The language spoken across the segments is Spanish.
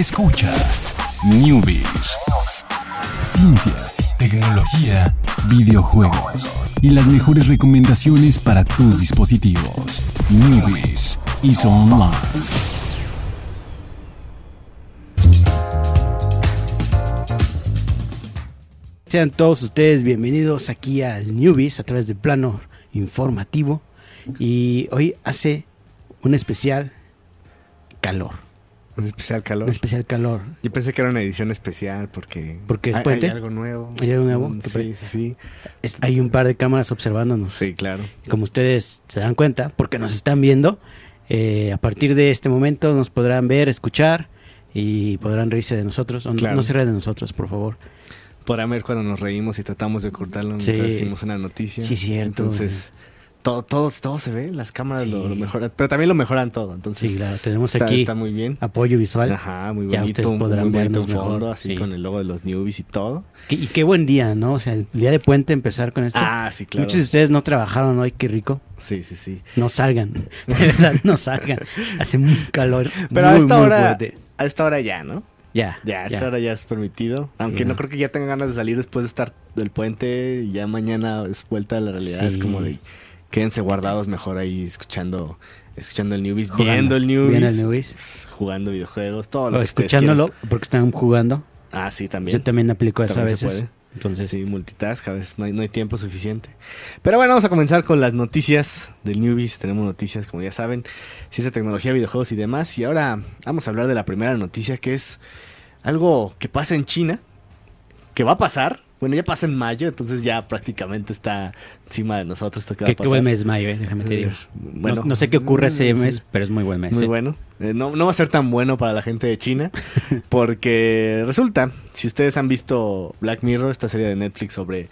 Escucha Newbies. Ciencias, tecnología, videojuegos y las mejores recomendaciones para tus dispositivos. Newbies y Online. Sean todos ustedes bienvenidos aquí al Newbies a través del plano informativo. Y hoy hace un especial calor. Un especial calor. Un especial calor. Yo pensé que era una edición especial porque, Porque es hay, puente. hay algo nuevo. ¿Hay algo nuevo? Mm, Sí, sí, sí. Es- hay un par de cámaras observándonos. Sí, claro. Como ustedes se dan cuenta, porque nos están viendo, eh, a partir de este momento nos podrán ver, escuchar y podrán reírse de nosotros. O no- Claro. No se rían de nosotros, por favor. Podrán ver cuando nos reímos y tratamos de ocultarlo mientras Sí. decimos una noticia. Sí, cierto, Entonces, todo, todo, todo se ve, las cámaras Sí. lo, lo mejoran, pero también lo mejoran todo. Entonces, Sí, claro. Tenemos está, aquí está muy bien. apoyo visual. Ajá, muy Ya bonito. ustedes un podrán muy bonito vernos mejor, así sí. con el logo de los newbies y todo. Qué- y qué buen día, ¿no? O sea, el día de puente empezar con esto. Ah, sí, claro. Muchos de ustedes no trabajaron hoy, qué rico. Sí, sí, sí. No salgan, de verdad, no salgan. Hace un calor. Pero a muy, esta muy hora, fuerte. a esta hora ya, ¿no? Ya, Ya, a esta hora ya es permitido. Aunque no creo que ya tengan ganas de salir después de estar del puente. y Ya mañana es vuelta a la realidad. Es como de quédense guardados mejor ahí escuchando escuchando el newbies, Jugando. viendo el newbies, Viendo el newbies. jugando videojuegos, todo lo O que escuchándolo porque están jugando. Ah, sí, también. Yo también aplico eso a veces. puede. Entonces, Sí, multitask, a veces no hay, no hay tiempo suficiente. Pero bueno, vamos a comenzar con las noticias del Newbies. Tenemos noticias, como ya saben, ciencia, tecnología, videojuegos y demás. Y ahora vamos a hablar de la primera noticia, que es algo que pasa en China, que va a pasar. Bueno, ya pasa en mayo, entonces ya prácticamente está encima de nosotros. Esto que va qué, a qué pasar. buen mes mayo, eh, déjame te digo. Bueno, no, no sé qué ocurre ese sí. mes, pero es muy buen mes. Muy eh. bueno. Eh, no, no va a ser tan bueno para la gente de China, porque resulta, si ustedes han visto Black Mirror, esta serie de Netflix sobre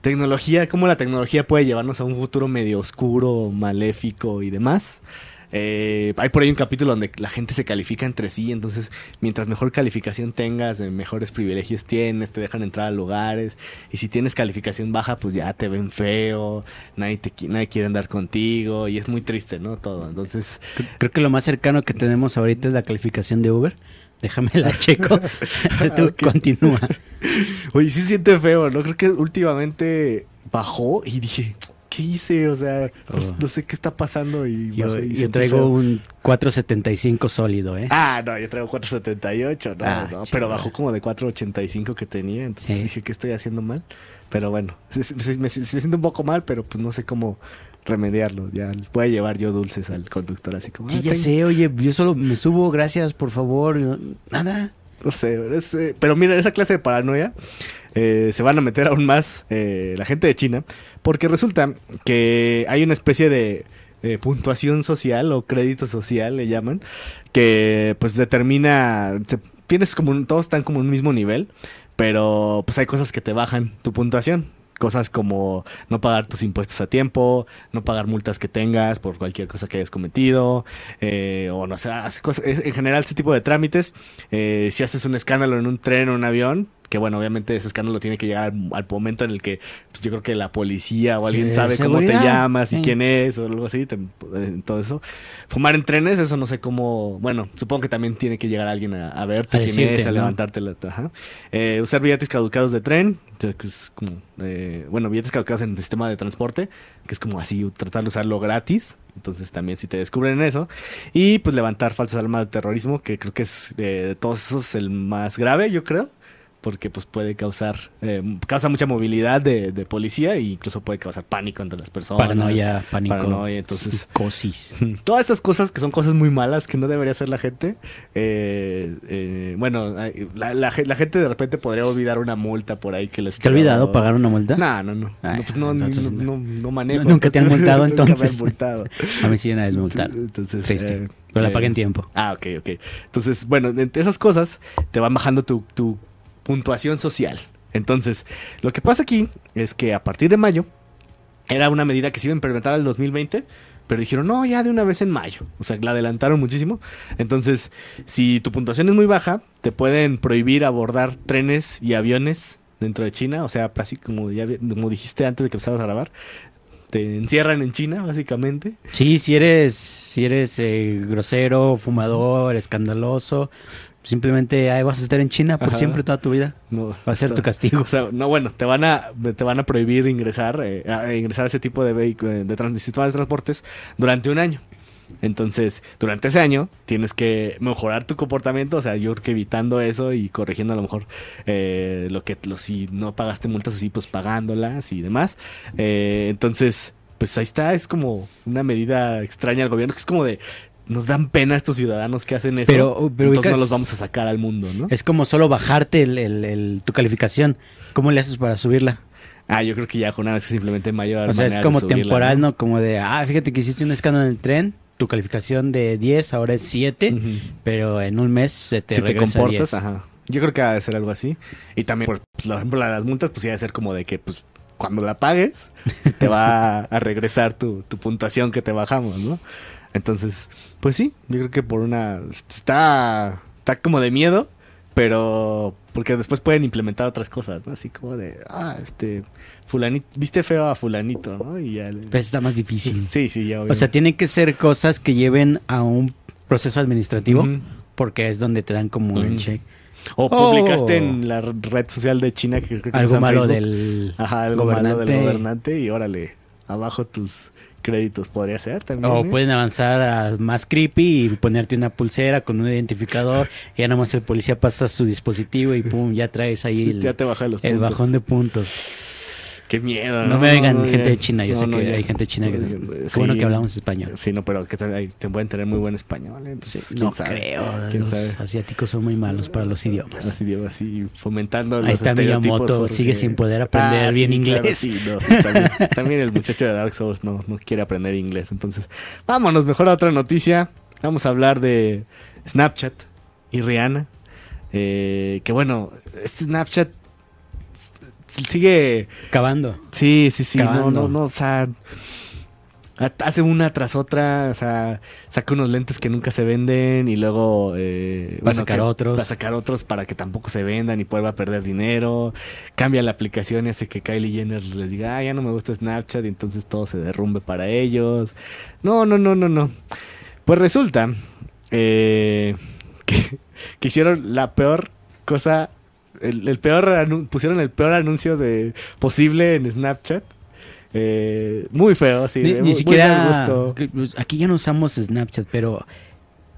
tecnología, cómo la tecnología puede llevarnos a un futuro medio oscuro, maléfico y demás. Eh, hay por ahí un capítulo donde la gente se califica entre sí, entonces mientras mejor calificación tengas, eh, mejores privilegios tienes, te dejan entrar a lugares, y si tienes calificación baja, pues ya te ven feo, nadie, te, nadie quiere andar contigo, y es muy triste, ¿no? Todo, entonces... Cre- Creo que lo más cercano que tenemos ahorita es la calificación de Uber. Déjame la checo. Tú Ok. continúa. Oye, sí siente feo, ¿no? Creo que últimamente bajó y dije, ¿qué hice? O sea, no, Oh. no sé qué está pasando y Yo, y yo traigo feo. un 475 sólido, ¿eh? Ah, no, yo traigo 478, no, Ah, no, pero bajó como de 485 que tenía, entonces Sí. dije que estoy haciendo mal. Pero bueno, sí, sí, sí, me, siento un poco mal, pero pues no sé cómo remediarlo. Ya voy a llevar yo dulces al conductor, así como. Sí, "Ah, ya tengo-". sé, oye, yo solo me subo, gracias, por favor. Nada. No sé, eh, pero mira, esa clase de paranoia eh, se van a meter aún más eh, la gente de China, porque resulta que hay una especie de puntuación social o crédito social, le llaman, que pues determina, se- tienes como, todos están como en un mismo nivel, pero pues hay cosas que te bajan tu puntuación. Cosas como no pagar tus impuestos a tiempo, no pagar multas que tengas por cualquier cosa que hayas cometido, eh, o no sé, hace cosas- en general ese tipo de trámites. Eh, si haces un escándalo en un tren o un avión, que bueno, obviamente ese escándalo tiene que llegar al, al momento en el que pues, yo creo que la policía o alguien sabe cómo te llamas y Sí. quién es o algo así, te- todo eso. Fumar en trenes, eso no sé cómo, bueno, supongo que también tiene que llegar alguien a, a verte A quién decirte, es, a ¿no? levantarte la... Ajá. Eh, usar billetes caducados de tren, que es como, eh, bueno, billetes caducados en el sistema de transporte, que es como así, tratar de usarlo gratis. Entonces también si te descubren eso. Y pues levantar falsas alarmas de terrorismo, que creo que es eh, de todos esos el más grave, yo creo. Porque pues puede causar, eh, causa mucha movilidad de, de policía e incluso puede causar pánico entre las personas. Paranoia, pánico. Paranoia, entonces- Psicosis. Todas estas cosas que son cosas muy malas que no debería hacer la gente. eh, eh, bueno, la, la ge- la gente de repente podría olvidar una multa por ahí que les ¿Te ha olvidado pagar una multa? No, no, no. Ay, no, pues no, entonces no, no. manejo. Nunca te han multado, Nunca me entonces. han multado. A mí sí una vez me multaron. Entonces, Triste. eh, Pero la pagué en tiempo. Ah, ok, ok. Entonces, bueno, entre esas cosas te van bajando tu, tu puntuación social. Entonces, lo que pasa aquí es que a partir de mayo era una medida que se iba a implementar al 2020, pero dijeron, no, ya de una vez en mayo. O sea, la adelantaron muchísimo. Entonces, si tu puntuación es muy baja, te pueden prohibir abordar trenes y aviones dentro de China. O sea, así como, ya, dijiste antes de que empezaras a grabar, te encierran en China, básicamente. Sí, si eres, si eres eh, grosero, fumador, escandaloso, Simplemente ahí vas a estar en China por Ajá. siempre toda tu vida. No, Va a ser está- tu castigo. O sea, no, bueno, te van a, te van a prohibir ingresar, eh, a ingresar a ese tipo de vehículos, de, trans- de transportes durante un año. Entonces, durante ese año tienes que mejorar tu comportamiento, o sea, yo creo que evitando eso y corrigiendo a lo mejor eh, lo que, lo, si no pagaste multas así, pues pagándolas y demás. Eh, entonces, pues ahí está, es como una medida extraña al gobierno, que es como de, nos dan pena estos ciudadanos que hacen eso, Pero- pero entonces no los vamos a sacar al mundo, ¿no? Es como solo bajarte el, el- el- tu calificación. ¿Cómo le haces para subirla? Ah, yo creo que ya con una vez simplemente mayor. O sea, es como subirla, temporal, ¿no? Como de, ah, fíjate que hiciste un escándalo en el tren, tu calificación de 10 ahora es 7, Ujú. pero en un mes se te si te comportas, 10. ajá. Yo creo que ha de ser algo así. Y también, por, pues, por ejemplo, las multas, pues sí ha de ser como de que, pues, cuando la pagues, se te va a regresar tu, tu puntuación que te bajamos, ¿no? Entonces, pues sí, yo creo que por una... Está, está como de miedo, pero porque después pueden implementar otras cosas, ¿no? Así como de, ah, este, fulanito, viste feo a fulanito, ¿no? Y ya... le- Pues está más difícil. Sí, sí, ya. O sea, obviamente. tienen que ser cosas que lleven a un proceso administrativo, porque es donde te dan como el Ujú. check. O Oh. publicaste en la red social de China que creo que Algo malo Facebook. del Ajá, algo malo del gobernante y órale, abajo tus créditos podría ser también. O ¿eh? pueden avanzar a más creepy y ponerte una pulsera con un identificador. Y ya nomás el policía pasa su dispositivo y pum, ya traes ahí el, ya te baja los el puntos. bajón de puntos. Qué miedo. No, me oigan No, gente ya. de China, yo No, sé no, que ya. hay gente china que... No, Qué sí. bueno que hablamos español. Sí, no, pero que te, pueden tener muy buen español, ¿vale? Entonces, Sí, ¿quién no sabe? creo. ¿Quién Los sabe? asiáticos son muy malos para los idiomas. Así, digo, así fomentando Ahí los está. Miyamoto, porque- sigue sin poder aprender bien claro, inglés. sí, no, sí, también, también el muchacho de Dark Souls no, no quiere aprender inglés. Entonces, vámonos mejor a otra noticia. Vamos a hablar de Snapchat y Rihanna. Eh, que bueno, este Snapchat sigue... Acabando. Sí, sí, sí. No, Cavando. no, no, o sea... ha- Hace una tras otra, o sea, saca unos lentes que nunca se venden y luego eh, Va a sacar otros. Va a sacar otros para que tampoco se vendan y vuelva a perder dinero. Cambia la aplicación y hace que Kylie Jenner les diga, ah, ya no me gusta Snapchat y entonces todo se derrumbe para ellos. No, no, no, no, no. Pues resulta eh, que, que hicieron la peor cosa, el, el peor pusieron el peor anuncio de posible en Snapchat. Eh, muy feo, sí. Ni, de ni muy- muy siquiera... gusto. pues, Aquí ya no usamos Snapchat, pero...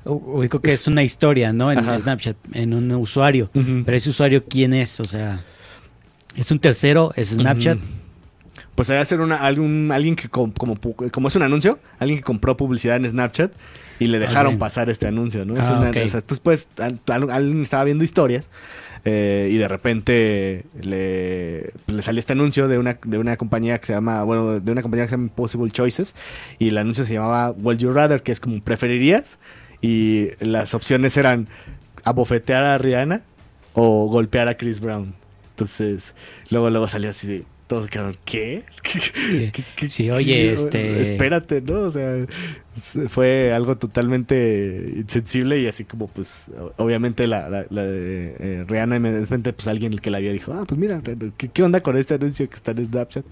Ubico que es una historia, ¿no? En Ajá. Snapchat, en un usuario. Pero ese usuario, ¿quién es? O sea, ¿es un tercero? ¿Es Snapchat? Ujú. Pues debe ser una, algún, alguien que com- como, como es un anuncio, alguien que compró publicidad en Snapchat y le dejaron pasar este anuncio, ¿no? Es Ah, una- o sea, tú puedes, al- al- alguien estaba viendo historias eh, y de repente le, le salió este anuncio de una, de una compañía que se llama, bueno, de una compañía que se llama Possible Choices y el anuncio se llamaba Well You Rather, que es como preferirías y las opciones eran abofetear a Rihanna o golpear a Chris Brown. Entonces, luego, luego salió así de todos quedaron, ¿qué? ¿Qué- qué- Sí, qué? oye, este- Espérate, ¿no? O sea, fue algo totalmente insensible y así como, pues, obviamente la, la, la de eh, Rihanna pues alguien que la vio dijo, ah, pues mira, ¿qué, qué onda con este anuncio que está en Snapchat?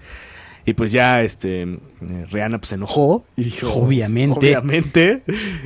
Y pues ya, este, eh, Rihanna pues se enojó y dijo... Obviamente. Obviamente.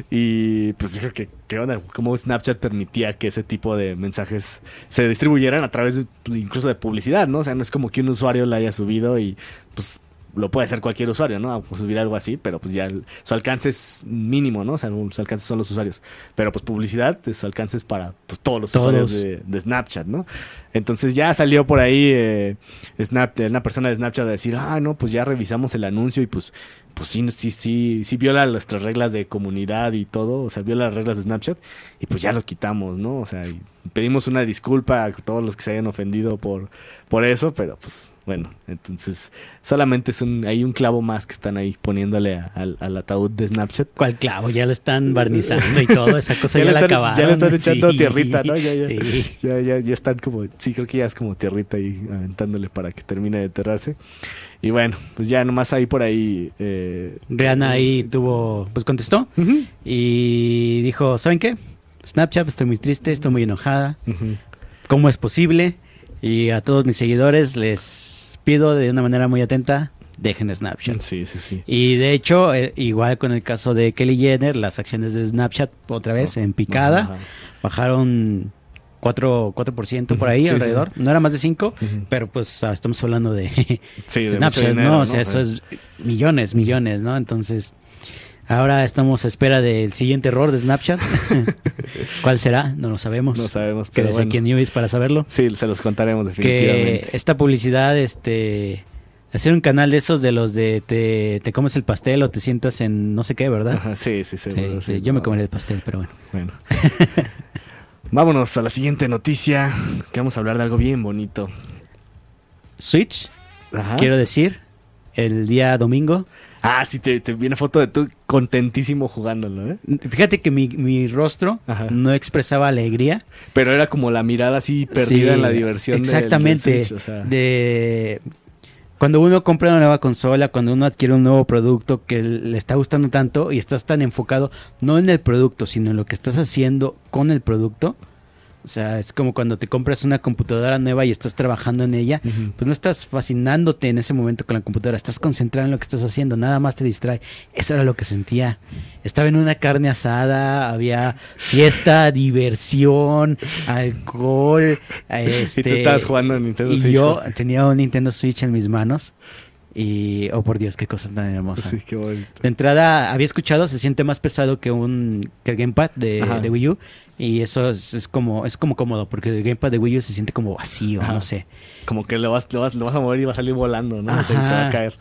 Y pues dijo que, ¿qué onda? ¿Cómo Snapchat permitía que ese tipo de mensajes se distribuyeran a través de, pues, incluso de publicidad, ¿no? O sea, no es como que un usuario la haya subido y pues lo puede hacer cualquier usuario, ¿no? A subir algo así, pero pues ya el- su alcance es mínimo, ¿no? O sea, su alcance son los usuarios. Pero pues publicidad, su alcance es para pues, todos los Todos. usuarios de, de Snapchat, ¿no? Entonces ya salió por ahí eh, Snap, una persona de Snapchat a decir, ah, no, pues ya revisamos el anuncio y pues, pues sí, sí, sí, sí viola nuestras reglas de comunidad y todo, o sea, viola las reglas de Snapchat y pues ya lo quitamos, ¿no? O sea, y pedimos una disculpa a todos los que se hayan ofendido por, por eso, pero pues bueno, entonces solamente es un, hay un clavo más que están ahí poniéndole a- al, al ataúd de Snapchat. ¿Cuál clavo? Ya lo están barnizando y todo. Esa cosa ya, le la están, acabaron. ya le están echando Sí. tierrita, ¿no? Ya, ya, Sí. ya, ya, ya están como, sí, creo que ya es como tierrita ahí aventándole para que termine de enterrarse. Y bueno, pues ya nomás ahí por ahí. Eh, Rihanna ahí tuvo, pues contestó y dijo, ¿saben qué? Snapchat, estoy muy triste, estoy muy enojada. ¿Cómo es posible? Y a todos mis seguidores les pido de una manera muy atenta, dejen Snapchat. Sí, sí, sí. Y de hecho, eh, igual con el caso de Kelly Jenner, las acciones de Snapchat otra vez en picada, Ajá. bajaron 4%, 4% por ahí Sí, sí, alrededor. No era más de 5, Ujú. pero pues ah, estamos hablando de Snapchat, dinero, ¿no? O sea, eso es millones, millones, ¿no? Entonces, ahora estamos a espera del siguiente error de Snapchat. ¿Cuál será? No lo sabemos. No sabemos, pero bueno. aquí en Newbies para saberlo. Sí, se los contaremos Que definitivamente. esta publicidad, este... Hacer un canal de esos de los de te, te comes el pastel o te sientas en no sé qué, ¿verdad? Ajá, sí, sí, Sí, seguro. sí, sí, yo me comeré el pastel, pero bueno. Bueno. Vámonos a la siguiente noticia, que vamos a hablar de algo bien bonito. Switch, Ajá. quiero decir, el día domingo. Ah, sí, te, te viene foto de tú contentísimo jugándolo, ¿eh? Fíjate que mi, mi rostro Ajá. no expresaba alegría. Pero era como la mirada así perdida Sí, en la diversión. del- del Exactamente. Switch, o sea. de cuando uno compra una nueva consola, cuando uno adquiere un nuevo producto que le está gustando tanto y estás tan enfocado no en el producto, sino en lo que estás haciendo con el producto. O sea, es como cuando te compras una computadora nueva y estás trabajando en ella, pues no estás fascinándote en ese momento con la computadora, estás concentrado en lo que estás haciendo, nada más te distrae. Eso era lo que sentía. Estaba en una carne asada, había fiesta, diversión, alcohol. Este, y tú estabas jugando en Nintendo y Switch. yo tenía un Nintendo Switch en mis manos. Y, oh por Dios, qué cosa tan hermosa. Sí, qué bonito. De entrada, había escuchado, se siente más pesado que un que el gamepad de, Wii U. Y eso es, es como es como cómodo, porque el gamepad de Wii U se siente como vacío, Ajá. no sé. Como que lo vas, lo, vas, lo vas a mover y va a salir volando, ¿no? O sea, y te va a caer.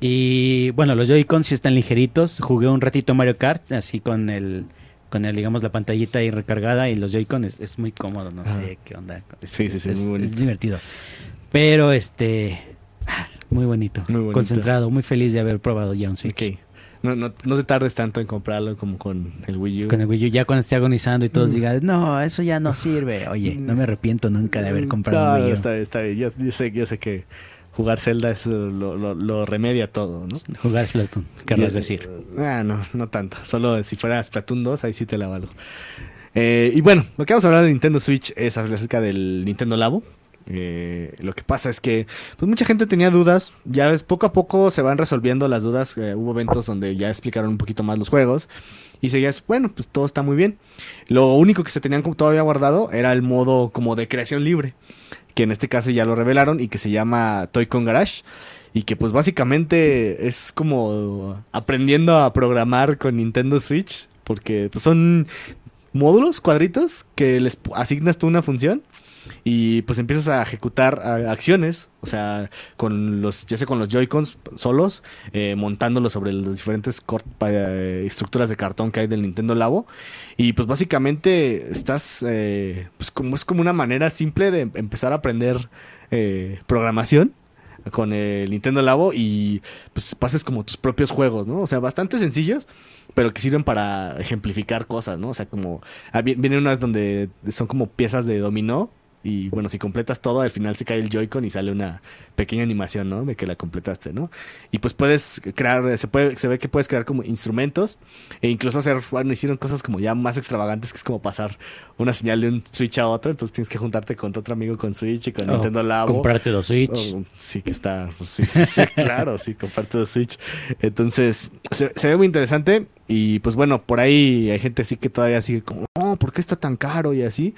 Y bueno, los Joy-Cons sí están ligeritos. Jugué un ratito Mario Kart, así con el, con el, digamos, la pantallita ahí recargada y los Joy-Con es, es muy cómodo, no Ajá. sé qué onda. Sí, sí, Es- sí, es, muy bonito. es divertido. Pero este, muy bonito, Muy bonito. concentrado, muy feliz de haber probado ya un Switch. Ok. No, no, no te tardes tanto en comprarlo como con el Wii U. Con el Wii U, ya cuando esté agonizando y todos Mm. digan, no, eso ya no sirve. Oye, no me arrepiento nunca de haber comprado No, no, Wii U. está bien, está bien. Yo, yo sé, yo sé que jugar Zelda es, eh, lo, lo, lo remedia todo, ¿no? Jugar Splatoon, querrás decir. Ah, no, no tanto. Solo si fuera Splatoon 2, ahí sí te la valgo. Eh, y bueno, lo que vamos a hablar de Nintendo Switch es acerca del Nintendo Labo. Eh, lo que pasa es que pues mucha gente tenía dudas. Ya ves, poco a poco se van resolviendo las dudas. Eh, hubo eventos donde ya explicaron un poquito más los juegos. Y seguías, bueno, pues todo está muy bien. Lo único que se tenían todavía guardado era el modo como de creación libre. Que en este caso ya lo revelaron y que se llama Toy Con Garage. Y que pues básicamente es como aprendiendo a programar con Nintendo Switch. Porque pues, son módulos, cuadritos, que les asignas tú una función. Y pues empiezas a ejecutar acciones, o sea, con los, ya sea con los Joy-Cons solos, eh, montándolos sobre las diferentes eh, estructuras de cartón que hay del Nintendo Labo. Y pues básicamente estás, eh, pues como es como una manera simple de em- empezar a aprender eh, programación con el Nintendo Labo y pues pases como tus propios juegos, ¿no? O sea, bastante sencillos, pero que sirven para ejemplificar cosas, ¿no? O sea, como ah, vi- vienen unas donde son como piezas de dominó y bueno, si completas todo, al final se cae el Joy-Con y sale una pequeña animación, ¿no? De que la completaste, ¿no? Y pues puedes crear, se puede, se ve que puedes crear como instrumentos e incluso hacer, bueno, hicieron cosas como ya más extravagantes que es como pasar una señal de un Switch a otro, entonces tienes que juntarte con tu otro amigo con Switch y con O Nintendo Labo. Comprarte dos Switch. Oh, sí, que está. pues, sí, sí, sí, claro, sí, comparte de Switch. Entonces, se, se ve muy interesante. Y pues bueno, por ahí hay gente así que todavía sigue como, no, ¿por qué está tan caro? Y así.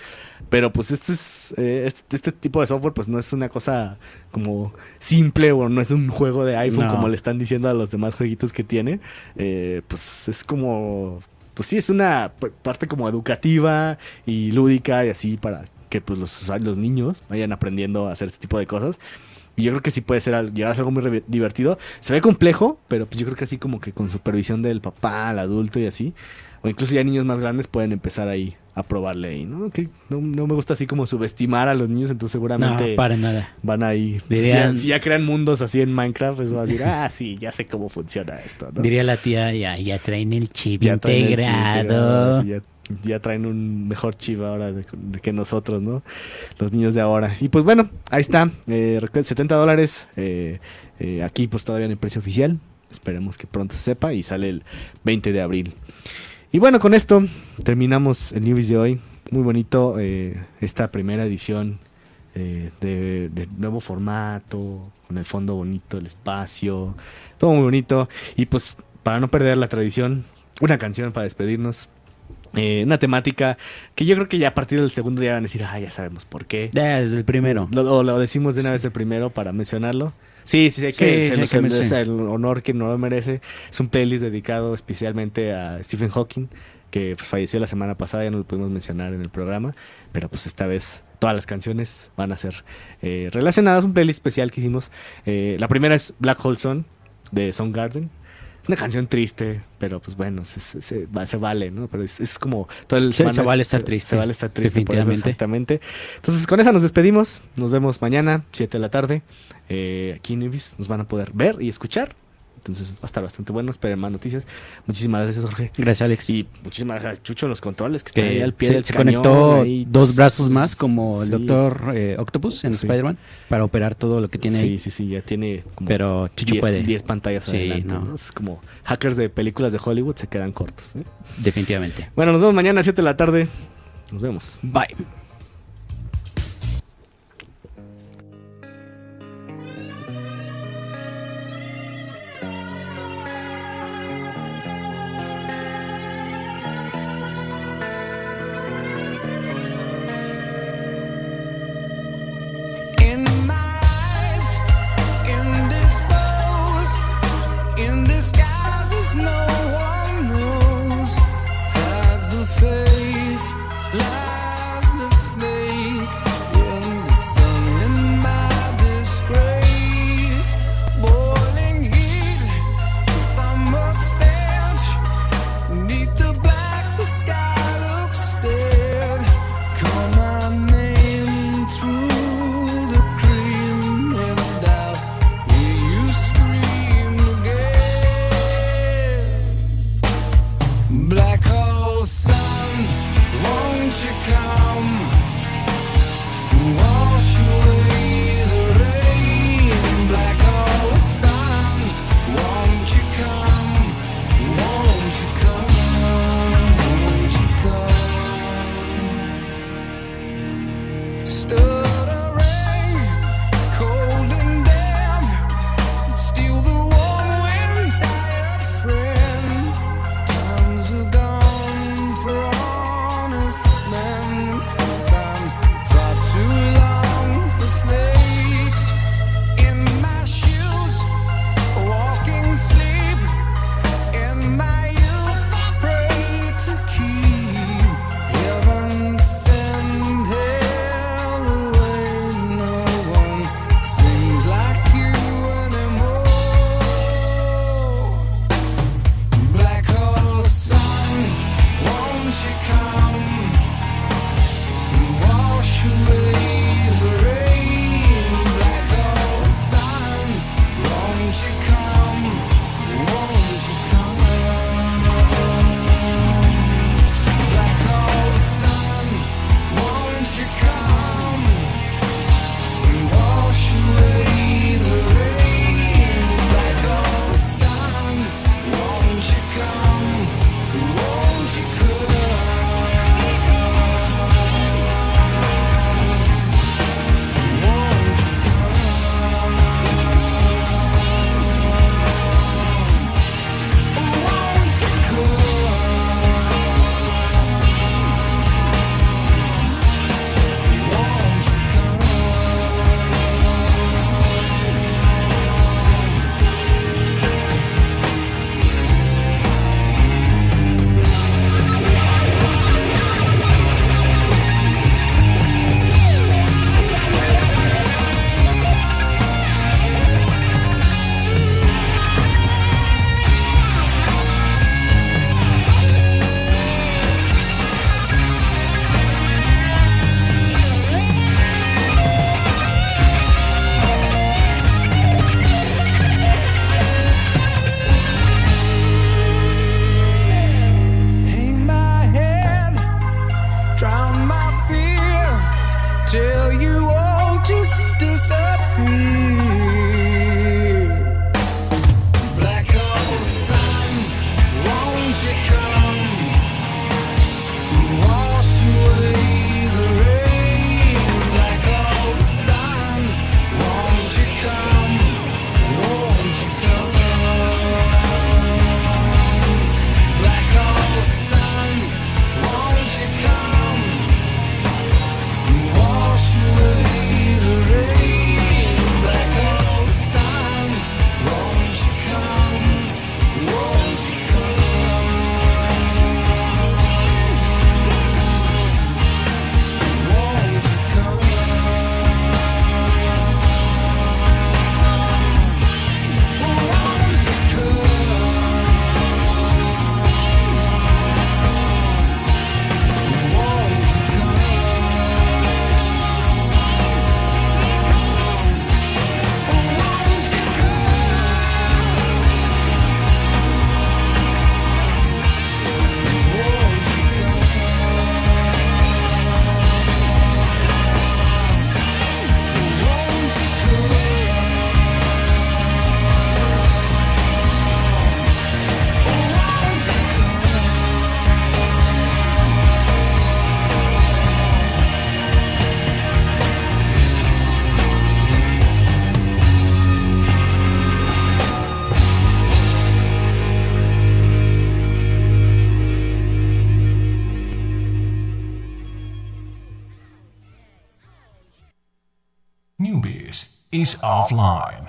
Pero pues este es. eh, este, este tipo de software, pues no es una cosa como simple o no es un juego de iPhone No. como le están diciendo a los demás jueguitos que tiene. Eh, pues es como. Pues sí, es una parte como educativa y lúdica y así para que pues los los niños vayan aprendiendo a hacer este tipo de cosas. Y yo creo que sí puede ser al- llegar a ser algo muy divertido. Se ve complejo, pero pues yo creo que así como que con supervisión del papá, el adulto y así. O incluso ya niños más grandes pueden empezar ahí a probarle ahí, ¿no? Que no, no me gusta así como subestimar a los niños, entonces seguramente No, para nada. van ahí. Dirían- si, si ya crean mundos así en Minecraft, pues va a decir, ah, sí, ya sé cómo funciona esto, ¿no? Diría la tía, ya, ya traen el chip Ya traen el chip integrado. integrado, sí, ya, ya traen un mejor chip ahora de- que nosotros, ¿no? Los niños de ahora. Y pues bueno, ahí está. Eh, recuerden, 70 dólares. eh, eh, aquí pues todavía en el precio oficial. Esperemos que pronto se sepa y sale el 20 de abril. Y bueno, con esto terminamos el Newbies de hoy. Muy bonito eh, esta primera edición eh, de, de nuevo formato, con el fondo bonito, el espacio, todo muy bonito. Y pues para no perder la tradición, una canción para despedirnos. Eh, una temática que yo creo que ya a partir del segundo día van a decir, ah, ya sabemos por qué. Ya, desde el primero. Lo, o lo decimos de una vez el primero para mencionarlo. Sí, sí, sí, hay que, Sí, se que merece. es el honor que no lo merece. Es un playlist dedicado especialmente a Stephen Hawking, que pues, falleció la semana pasada, ya no lo pudimos mencionar en el programa, pero pues esta vez todas las canciones van a ser eh, relacionadas. Un playlist especial que hicimos. Eh, la primera es Black Hole Sun de Soundgarden. Una canción triste, pero pues bueno, se, se- se- va- se vale, ¿no? Pero es, es como todo el Se- vale estar triste, Se vale estar triste, por eso, definitivamente. exactamente. Entonces, con esa nos despedimos. Nos vemos mañana, 7 de la tarde. Eh, aquí en Ibis nos van a poder ver y escuchar. Entonces, va a estar bastante bueno. Esperen más noticias. Muchísimas gracias, Jorge. Gracias, Alex. Y muchísimas gracias, Chucho, los controles, que, está ahí al pie se, del se cañón, conectó ahí. dos brazos más como el doctor eh, Octopus en Sí. Spider-Man para operar todo lo que tiene Sí, ahí. sí, sí, ya tiene como Pero Chucho 10 puede. 10 pantallas Sí, adelante. no. ¿no? Es como hackers de películas de Hollywood se quedan cortos. ¿eh? Definitivamente. Bueno, nos vemos mañana a 7 de la tarde. Nos vemos. Bye. Offline.